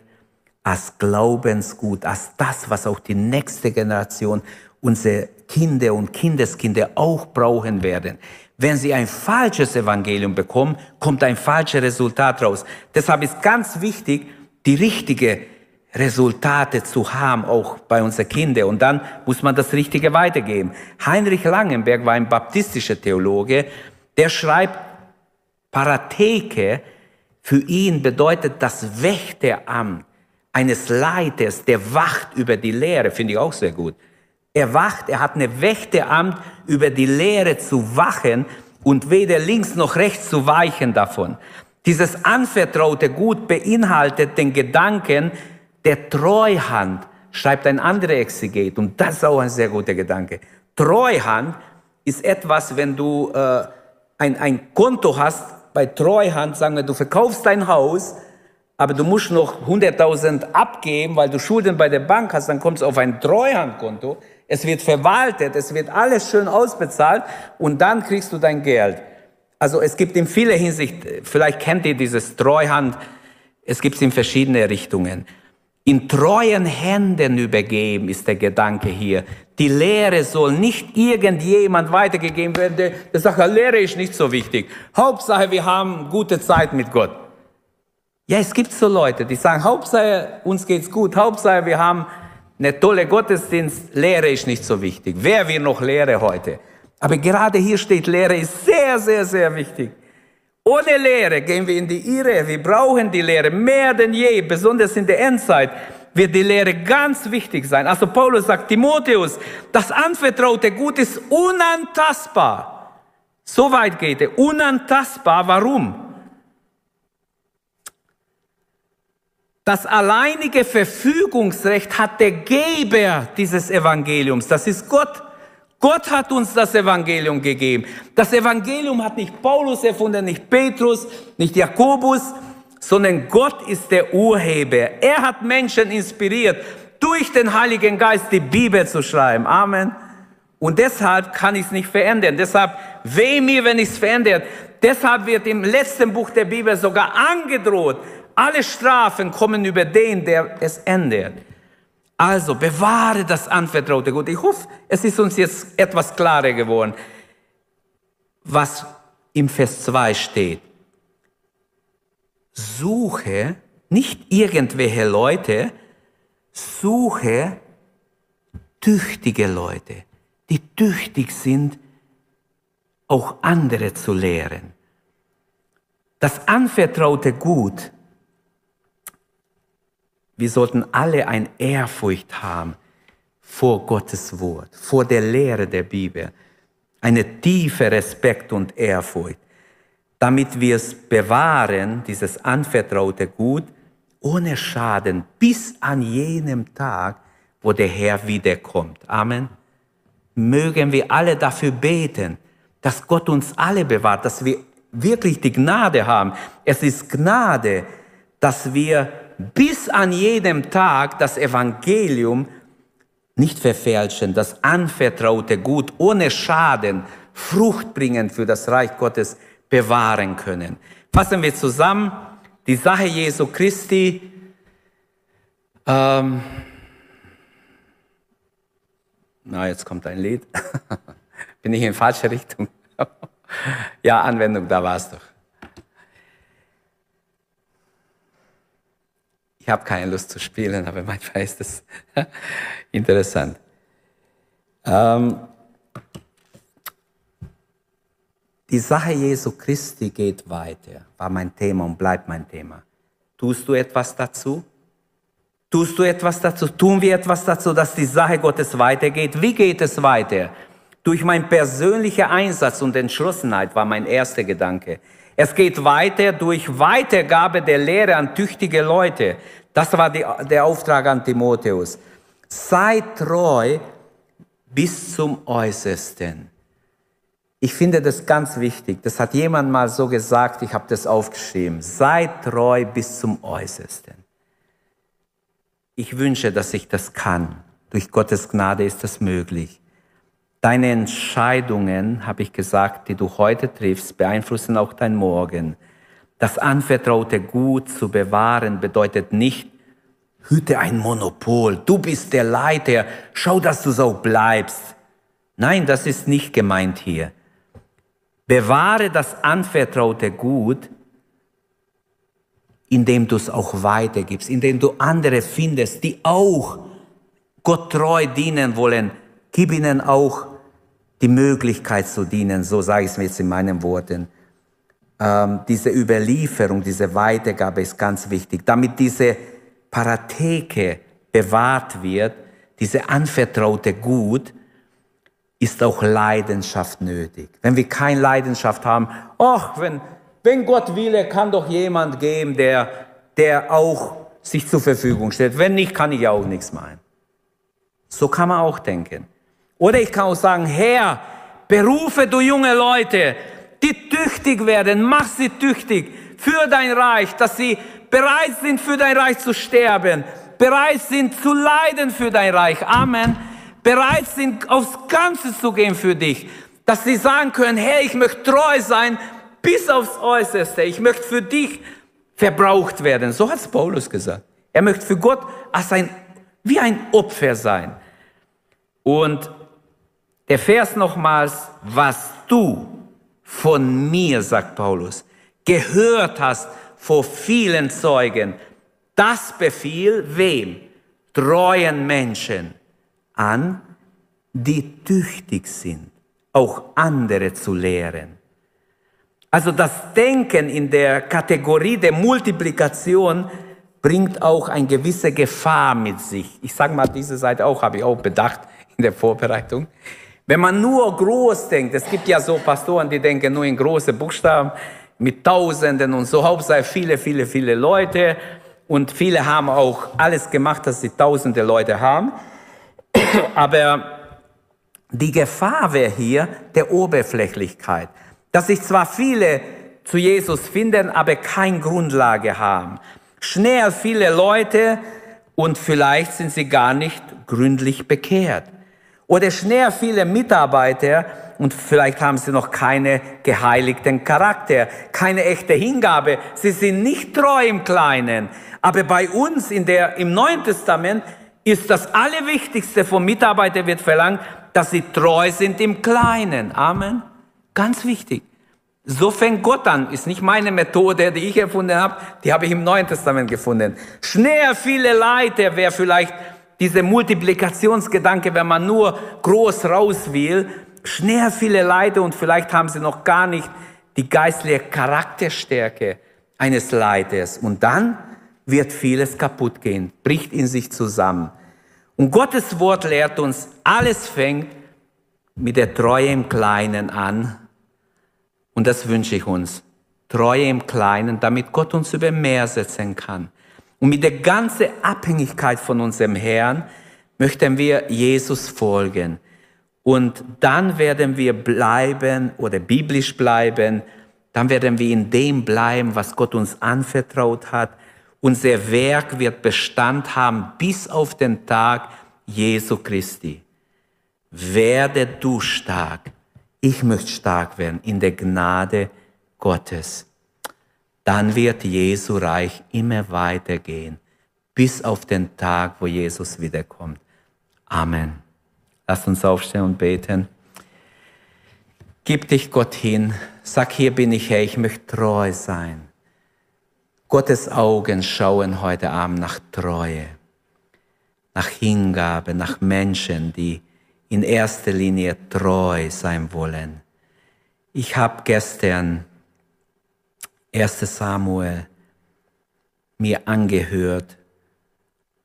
als Glaubensgut, als das, was auch die nächste Generation, unsere Kinder und Kindeskinder auch brauchen werden. Wenn sie ein falsches Evangelium bekommen, kommt ein falsches Resultat raus. Deshalb ist ganz wichtig, die richtige Resultate zu haben, auch bei unseren Kindern. Und dann muss man das Richtige weitergeben. Heinrich Langenberg war ein baptistischer Theologe, der schreibt, Paratheke für ihn bedeutet das Wächteramt eines Leiters, der wacht über die Lehre, finde ich auch sehr gut. Er wacht, er hat eine Wächteramt über die Lehre zu wachen und weder links noch rechts zu weichen davon. Dieses anvertraute Gut beinhaltet den Gedanken der Treuhand, schreibt ein anderer Exeget. Und das ist auch ein sehr guter Gedanke. Treuhand ist etwas, wenn du äh, ein, ein Konto hast, bei Treuhand, sagen wir, du verkaufst dein Haus, aber du musst noch 100.000 abgeben, weil du Schulden bei der Bank hast, dann kommst du auf ein Treuhandkonto. Es wird verwaltet, es wird alles schön ausbezahlt und dann kriegst du dein Geld. Also es gibt in vieler Hinsicht, vielleicht kennt ihr dieses Treuhand, es gibt es in verschiedene Richtungen. In treuen Händen übergeben ist der Gedanke hier. Die Lehre soll nicht irgendjemand weitergegeben werden, der, der sagt, Lehre ist nicht so wichtig. Hauptsache, wir haben gute Zeit mit Gott. Ja, es gibt so Leute, die sagen, Hauptsache, uns geht's gut, Hauptsache, wir haben eine tolle Gottesdienst, Lehre ist nicht so wichtig. Wer will noch Lehre heute? Aber gerade hier steht, Lehre ist sehr, sehr, sehr wichtig. Ohne Lehre gehen wir in die Irre. Wir brauchen die Lehre mehr denn je, besonders in der Endzeit wird die Lehre ganz wichtig sein. Also Paulus sagt, Timotheus, das anvertraute Gut ist unantastbar. So weit geht er. Unantastbar. Warum? Das alleinige Verfügungsrecht hat der Geber dieses Evangeliums. Das ist Gott. Gott hat uns das Evangelium gegeben. Das Evangelium hat nicht Paulus erfunden, nicht Petrus, nicht Jakobus, sondern Gott ist der Urheber. Er hat Menschen inspiriert, durch den Heiligen Geist die Bibel zu schreiben. Amen. Und deshalb kann ich es nicht verändern. Deshalb weh mir, wenn ich es verändere. Deshalb wird im letzten Buch der Bibel sogar angedroht, alle Strafen kommen über den, der es ändert. Also bewahre das anvertraute Gut. Ich hoffe, es ist uns jetzt etwas klarer geworden, was im Vers 2 steht. Suche nicht irgendwelche Leute, suche tüchtige Leute, die tüchtig sind, auch andere zu lehren. Das anvertraute Gut wir sollten alle ein Ehrfurcht haben vor Gottes Wort, vor der Lehre der Bibel. Eine tiefe Respekt und Ehrfurcht, damit wir es bewahren, dieses anvertraute Gut, ohne Schaden, bis an jenem Tag, wo der Herr wiederkommt. Amen. Mögen wir alle dafür beten, dass Gott uns alle bewahrt, dass wir wirklich die Gnade haben. Es ist Gnade, dass wir bis an jedem Tag das Evangelium nicht verfälschen, das anvertraute Gut ohne Schaden, Frucht bringen für das Reich Gottes bewahren können. Fassen wir zusammen, die Sache Jesu Christi, ähm, na, jetzt kommt ein Lied. *laughs* Bin ich in falsche Richtung? *laughs* ja, Anwendung, da war es doch. Ich habe keine Lust zu spielen, aber manchmal ist es *laughs* interessant. Ähm, die Sache Jesu Christi geht weiter, war mein Thema und bleibt mein Thema. Tust du etwas dazu? Tust du etwas dazu? Tun wir etwas dazu, dass die Sache Gottes weitergeht? Wie geht es weiter? Durch mein persönlicher Einsatz und Entschlossenheit war mein erster Gedanke. Es geht weiter durch Weitergabe der Lehre an tüchtige Leute. Das war die, der Auftrag an Timotheus. Sei treu bis zum Äußersten. Ich finde das ganz wichtig. Das hat jemand mal so gesagt, ich habe das aufgeschrieben. Sei treu bis zum Äußersten. Ich wünsche, dass ich das kann. Durch Gottes Gnade ist das möglich. Deine Entscheidungen, habe ich gesagt, die du heute triffst, beeinflussen auch dein Morgen. Das anvertraute Gut zu bewahren bedeutet nicht, hüte ein Monopol, du bist der Leiter, schau, dass du so bleibst. Nein, das ist nicht gemeint hier. Bewahre das anvertraute Gut, indem du es auch weitergibst, indem du andere findest, die auch Gott treu dienen wollen. Gib ihnen auch die Möglichkeit zu dienen, so sage ich es mir jetzt in meinen Worten. ähm, diese Überlieferung, diese Weitergabe ist ganz wichtig, damit diese Paratheke bewahrt wird, diese anvertraute Gut, ist auch Leidenschaft nötig. Wenn wir keine Leidenschaft haben, ach, wenn, wenn Gott will, kann doch jemand geben, der, der auch sich zur Verfügung stellt. Wenn nicht, kann ich auch nichts meinen. So kann man auch denken. Oder ich kann auch sagen, Herr, berufe du junge Leute, die tüchtig werden, mach sie tüchtig für dein Reich, dass sie bereit sind, für dein Reich zu sterben, bereit sind zu leiden für dein Reich. Amen. Bereit sind, aufs Ganze zu gehen für dich. Dass sie sagen können, Herr, ich möchte treu sein bis aufs Äußerste. Ich möchte für dich verbraucht werden. So hat es Paulus gesagt. Er möchte für Gott als ein, wie ein Opfer sein. Und Vers nochmals, was du von mir, sagt Paulus, gehört hast vor vielen Zeugen, das befiel wem? Treuen Menschen an, die tüchtig sind, auch andere zu lehren. Also das Denken in der Kategorie der Multiplikation bringt auch eine gewisse Gefahr mit sich. Ich sage mal, diese Seite auch, habe ich auch bedacht in der Vorbereitung. Wenn man nur groß denkt, es gibt ja so Pastoren, die denken nur in große Buchstaben mit Tausenden und so, Hauptsache viele, viele, viele Leute. Und viele haben auch alles gemacht, dass sie tausende Leute haben. *coughs* Aber die Gefahr wäre hier der Oberflächlichkeit dass sich zwar viele zu Jesus finden, aber keine Grundlage haben. Schnell viele Leute und vielleicht sind sie gar nicht gründlich bekehrt. Oder schnell viele Mitarbeiter und vielleicht haben sie noch keine geheiligten Charakter, keine echte Hingabe. Sie sind nicht treu im Kleinen. Aber bei uns in der, im Neuen Testament ist das Allerwichtigste vom Mitarbeiter wird verlangt, dass sie treu sind im Kleinen. Amen. Ganz wichtig. So fängt Gott an. Ist nicht meine Methode, die ich erfunden habe, die habe ich im Neuen Testament gefunden. Schnell viele Leiter wäre vielleicht dieser Multiplikationsgedanke, wenn man nur groß raus will. Schnell viele Leiter und vielleicht haben sie noch gar nicht die geistliche Charakterstärke eines Leiters. Und dann wird vieles kaputt gehen, bricht in sich zusammen. Und Gottes Wort lehrt uns, alles fängt mit der Treue im Kleinen an. Und das wünsche ich uns. Treue im Kleinen, damit Gott uns über mehr setzen kann. Und mit der ganzen Abhängigkeit von unserem Herrn möchten wir Jesus folgen. Und dann werden wir bleiben oder biblisch bleiben. Dann werden wir in dem bleiben, was Gott uns anvertraut hat. Unser Werk wird Bestand haben bis auf den Tag Jesu Christi. Werde du stark. Ich möchte stark werden in der Gnade Gottes. Dann wird Jesu Reich immer weitergehen, bis auf den Tag, wo Jesus wiederkommt. Amen. Lass uns aufstehen und beten. Gib dich Gott hin. Sag, hier bin ich Herr, ich möchte treu sein. Gottes Augen schauen heute Abend nach Treue, nach Hingabe, nach Menschen, die in erster Linie treu sein wollen. Ich habe gestern 1 Samuel mir angehört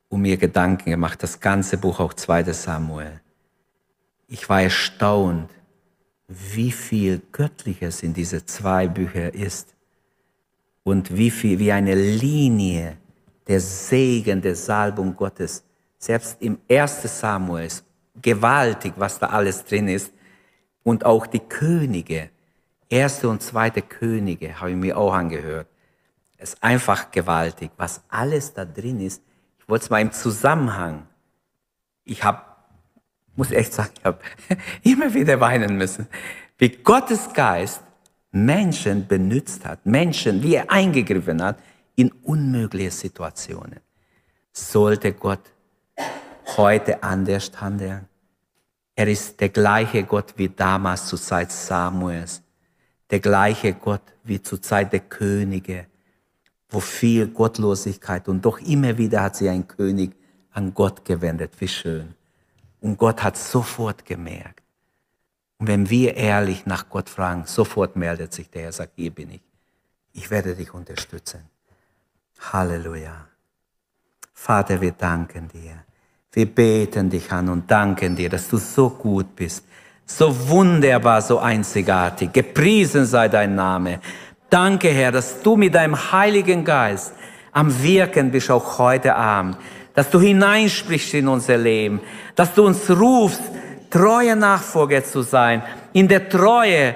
und mir Gedanken gemacht, das ganze Buch, auch 2 Samuel. Ich war erstaunt, wie viel Göttliches in diese zwei Bücher ist und wie viel, wie eine Linie der Segen, der Salbung Gottes, selbst im 1. Samuel ist gewaltig, was da alles drin ist. Und auch die Könige, erste und zweite Könige, habe ich mir auch angehört. Es ist einfach gewaltig, was alles da drin ist. Ich wollte es mal im Zusammenhang. Ich habe, muss echt sagen, ich habe *laughs* immer wieder weinen müssen, wie Gottes Geist Menschen benutzt hat, Menschen, wie er eingegriffen hat in unmögliche Situationen. Sollte Gott heute anders handeln? Er ist der gleiche Gott wie damals zur Zeit Samuels, der gleiche Gott wie zur Zeit der Könige, wo viel Gottlosigkeit und doch immer wieder hat sich ein König an Gott gewendet. Wie schön. Und Gott hat sofort gemerkt, und wenn wir ehrlich nach Gott fragen, sofort meldet sich der Herr, sagt, hier bin ich. Ich werde dich unterstützen. Halleluja. Vater, wir danken dir. Wir beten dich an und danken dir, dass du so gut bist, so wunderbar, so einzigartig. Gepriesen sei dein Name. Danke, Herr, dass du mit deinem Heiligen Geist am Wirken bist, auch heute Abend. Dass du hineinsprichst in unser Leben. Dass du uns rufst, treue Nachfolger zu sein. In der Treue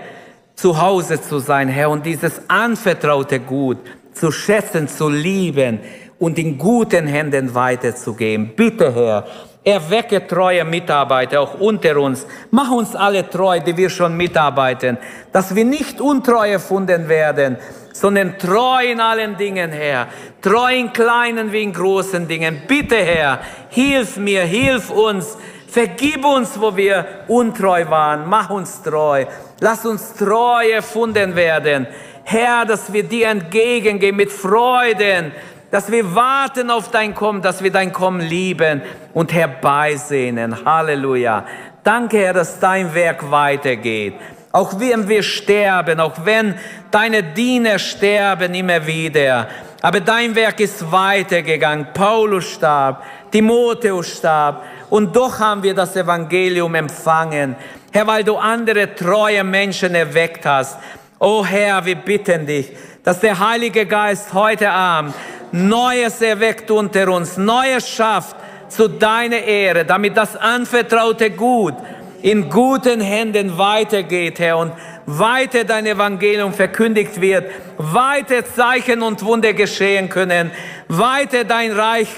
zu Hause zu sein, Herr. Und dieses anvertraute Gut zu schätzen, zu lieben und in guten Händen weiterzugeben. Bitte, Herr, erwecke treue Mitarbeiter auch unter uns. Mach uns alle treu, die wir schon mitarbeiten, dass wir nicht untreu erfunden werden, sondern treu in allen Dingen, Herr. Treu in kleinen wie in großen Dingen. Bitte, Herr, hilf mir, hilf uns. Vergib uns, wo wir untreu waren. Mach uns treu. Lass uns treu erfunden werden. Herr, dass wir dir entgegengehen mit Freuden, dass wir warten auf dein Kommen, dass wir dein Kommen lieben und herbeisehnen. Halleluja. Danke, Herr, dass dein Werk weitergeht. Auch wenn wir sterben, auch wenn deine Diener sterben immer wieder. Aber dein Werk ist weitergegangen. Paulus starb, Timotheus starb. Und doch haben wir das Evangelium empfangen. Herr, weil du andere treue Menschen erweckt hast. Oh Herr, wir bitten dich, dass der Heilige Geist heute Abend Neues erweckt unter uns, Neues schafft zu deiner Ehre, damit das anvertraute Gut in guten Händen weitergeht, Herr, und weiter dein Evangelium verkündigt wird, weiter Zeichen und Wunder geschehen können, weiter dein Reich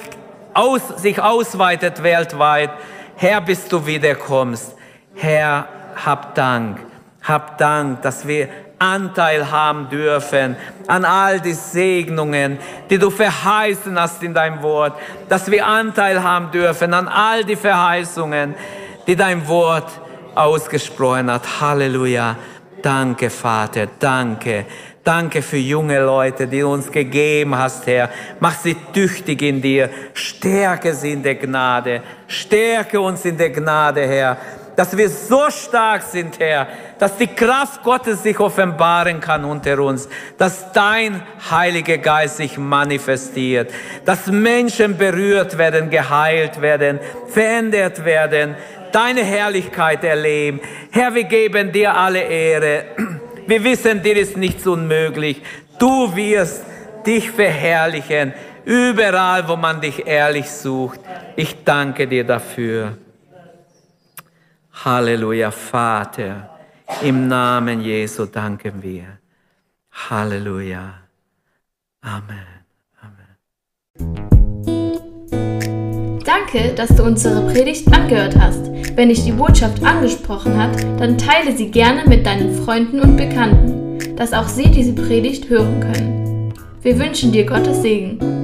aus, sich ausweitet weltweit. Herr, bis du wiederkommst. Herr, hab Dank, hab Dank, dass wir Anteil haben dürfen an all die Segnungen, die du verheißen hast in deinem Wort, dass wir Anteil haben dürfen an all die Verheißungen, die dein Wort ausgesprochen hat. Halleluja. Danke, Vater, danke. Danke für junge Leute, die du uns gegeben hast, Herr. Mach sie tüchtig in dir. Stärke sie in der Gnade. Stärke uns in der Gnade, Herr dass wir so stark sind, Herr, dass die Kraft Gottes sich offenbaren kann unter uns, dass dein Heiliger Geist sich manifestiert, dass Menschen berührt werden, geheilt werden, verändert werden, deine Herrlichkeit erleben. Herr, wir geben dir alle Ehre. Wir wissen, dir ist nichts unmöglich. Du wirst dich verherrlichen, überall, wo man dich ehrlich sucht. Ich danke dir dafür. Halleluja, Vater. Im Namen Jesu danken wir. Halleluja. Amen. Amen. Danke, dass du unsere Predigt angehört hast. Wenn dich die Botschaft angesprochen hat, dann teile sie gerne mit deinen Freunden und Bekannten, dass auch sie diese Predigt hören können. Wir wünschen dir Gottes Segen.